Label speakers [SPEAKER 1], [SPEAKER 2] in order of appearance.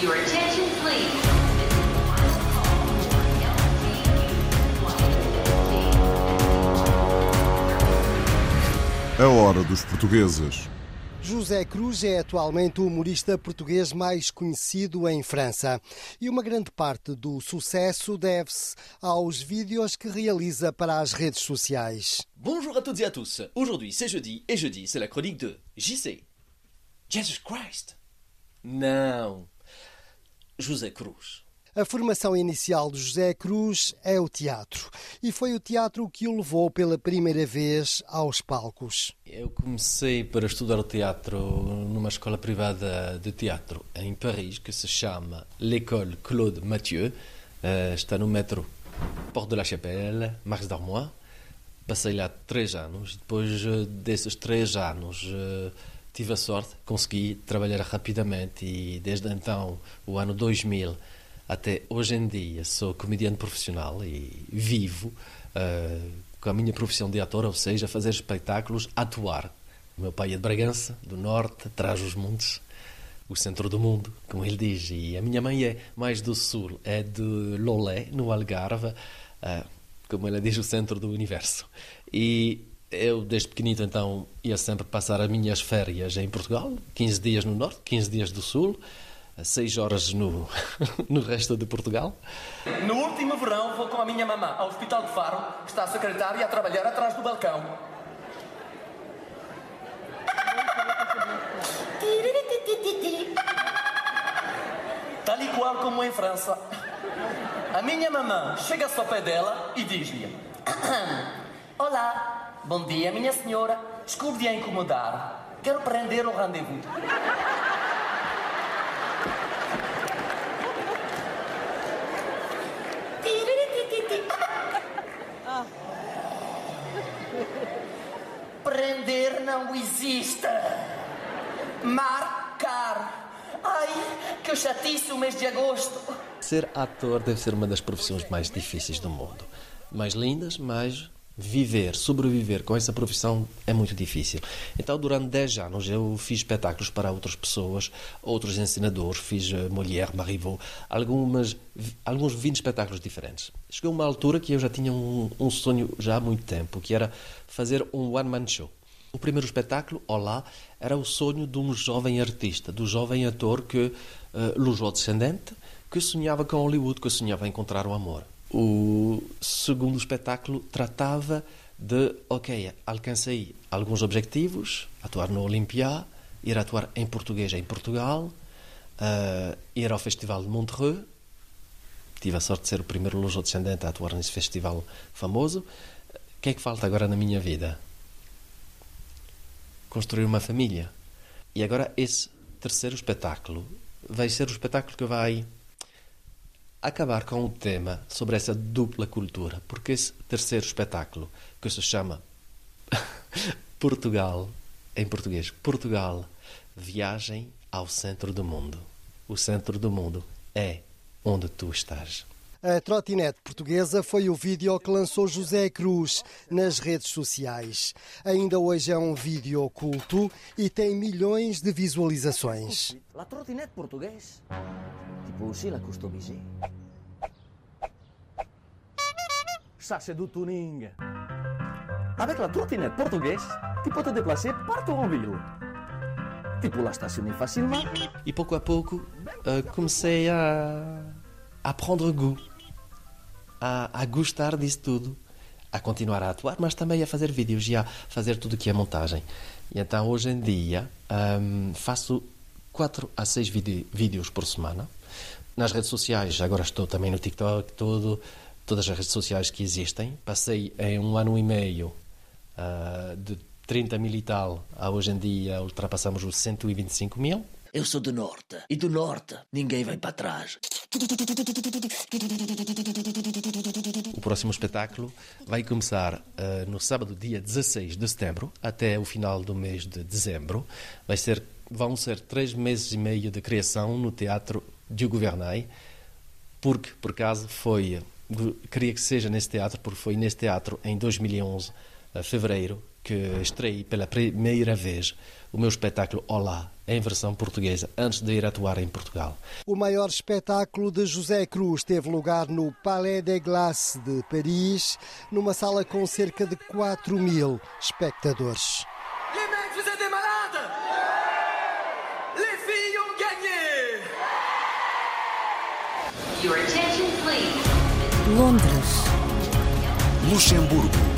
[SPEAKER 1] Your attention, please.
[SPEAKER 2] A hora dos portugueses.
[SPEAKER 3] José Cruz é atualmente o humorista português mais conhecido em França. E uma grande parte do sucesso deve-se aos vídeos que realiza para as redes sociais.
[SPEAKER 4] Bonjour à toutes et à tous. Aujourd'hui, c'est jeudi, et jeudi, c'est la chronique de JC. Jesus Christ. Não. José Cruz.
[SPEAKER 3] A formação inicial de José Cruz é o teatro. E foi o teatro que o levou pela primeira vez aos palcos.
[SPEAKER 4] Eu comecei para estudar o teatro numa escola privada de teatro em Paris, que se chama l'École Claude Mathieu. Eh, está no metro Porte de la Chapelle, Marx d'Armois. Passei lá três anos. Depois desses três anos eh, tive a sorte, consegui trabalhar rapidamente e desde então, o ano 2000 até hoje em dia, sou comediante profissional e vivo uh, com a minha profissão de ator, ou seja, fazer espetáculos, atuar. O meu pai é de Bragança, do norte, traz os montes, o centro do mundo, como ele diz, e a minha mãe é mais do sul, é de Lolé, no Algarve, uh, como ela diz, o centro do universo. E eu, desde pequenito, então, ia sempre passar as minhas férias em Portugal, 15 dias no norte, 15 dias do sul, 6 horas no, no resto de Portugal.
[SPEAKER 5] No último verão vou com a minha mamã ao Hospital de Faro. Está a secretária a trabalhar atrás do balcão. Tal e qual como em França. A minha mamã chega-se ao pé dela e diz-lhe: Olá, bom dia, minha senhora. Desculpe a incomodar. Quero prender o rendezvous. Prender não existe. Marcar. Ai, que chatice o mês de agosto.
[SPEAKER 4] Ser ator deve ser uma das profissões mais difíceis do mundo. Mais lindas, mas viver, sobreviver com essa profissão é muito difícil. Então, durante 10 anos, eu fiz espetáculos para outras pessoas, outros ensinadores, fiz uh, Molière, Marivaux, algumas, alguns 20 espetáculos diferentes. Chegou uma altura que eu já tinha um, um sonho já há muito tempo, que era fazer um one-man show. O primeiro espetáculo, Olá, era o sonho de um jovem artista, do jovem ator que, uh, luso-descendente, que sonhava com Hollywood, que sonhava encontrar o amor. O segundo espetáculo tratava de, ok, alcancei alguns objetivos, atuar no Olympia, ir atuar em português em Portugal, uh, ir ao Festival de Montreux, tive a sorte de ser o primeiro luso-descendente a atuar nesse festival famoso. O que é que falta agora na minha vida? Construir uma família. E agora esse terceiro espetáculo vai ser o espetáculo que vai acabar com o tema sobre essa dupla cultura, porque esse terceiro espetáculo, que se chama Portugal, em português, Portugal, viagem ao centro do mundo. O centro do mundo é onde tu estás.
[SPEAKER 3] A trotinete portuguesa foi o vídeo que lançou José Cruz nas redes sociais. Ainda hoje é um vídeo oculto e tem milhões de visualizações.
[SPEAKER 6] La trottinette portugaise, tu peux aussi la customiser. Ça, c'est du tuning. Avec la trottinette portugaise, tu peux te déplacer partout en ville. Tu peux la stationner facilement.
[SPEAKER 4] E pouco a pouco uh, comecei a, a prendre goût, a, a gostar disso tudo, a continuar a atuar, mas também a fazer vídeos e a fazer tudo que é montagem. E então hoje em dia um, faço 4 a 6 vídeos por semana. Nas redes sociais, agora estou também no TikTok, todas as redes sociais que existem. Passei em um ano e meio uh, de 30 mil e tal a hoje em dia ultrapassamos os 125 mil.
[SPEAKER 6] Eu sou do norte. E do norte ninguém vai para trás.
[SPEAKER 4] O próximo espetáculo vai começar uh, no sábado, dia 16 de setembro, até o final do mês de dezembro. Vai ser, vão ser três meses e meio de criação no Teatro de Gouvernail, porque, por acaso, foi. Queria que seja nesse teatro, porque foi nesse teatro, em 2011, a fevereiro, que estreiei pela primeira vez o meu espetáculo Olá, em versão portuguesa, antes de ir atuar em Portugal.
[SPEAKER 3] O maior espetáculo de José Cruz teve lugar no Palais des Glaces de Paris, numa sala com cerca de 4 mil espectadores.
[SPEAKER 5] Les mecs, vous êtes des malades Les filles ont gagné
[SPEAKER 1] Your attention, please.
[SPEAKER 7] Londres,
[SPEAKER 8] Luxemburgo,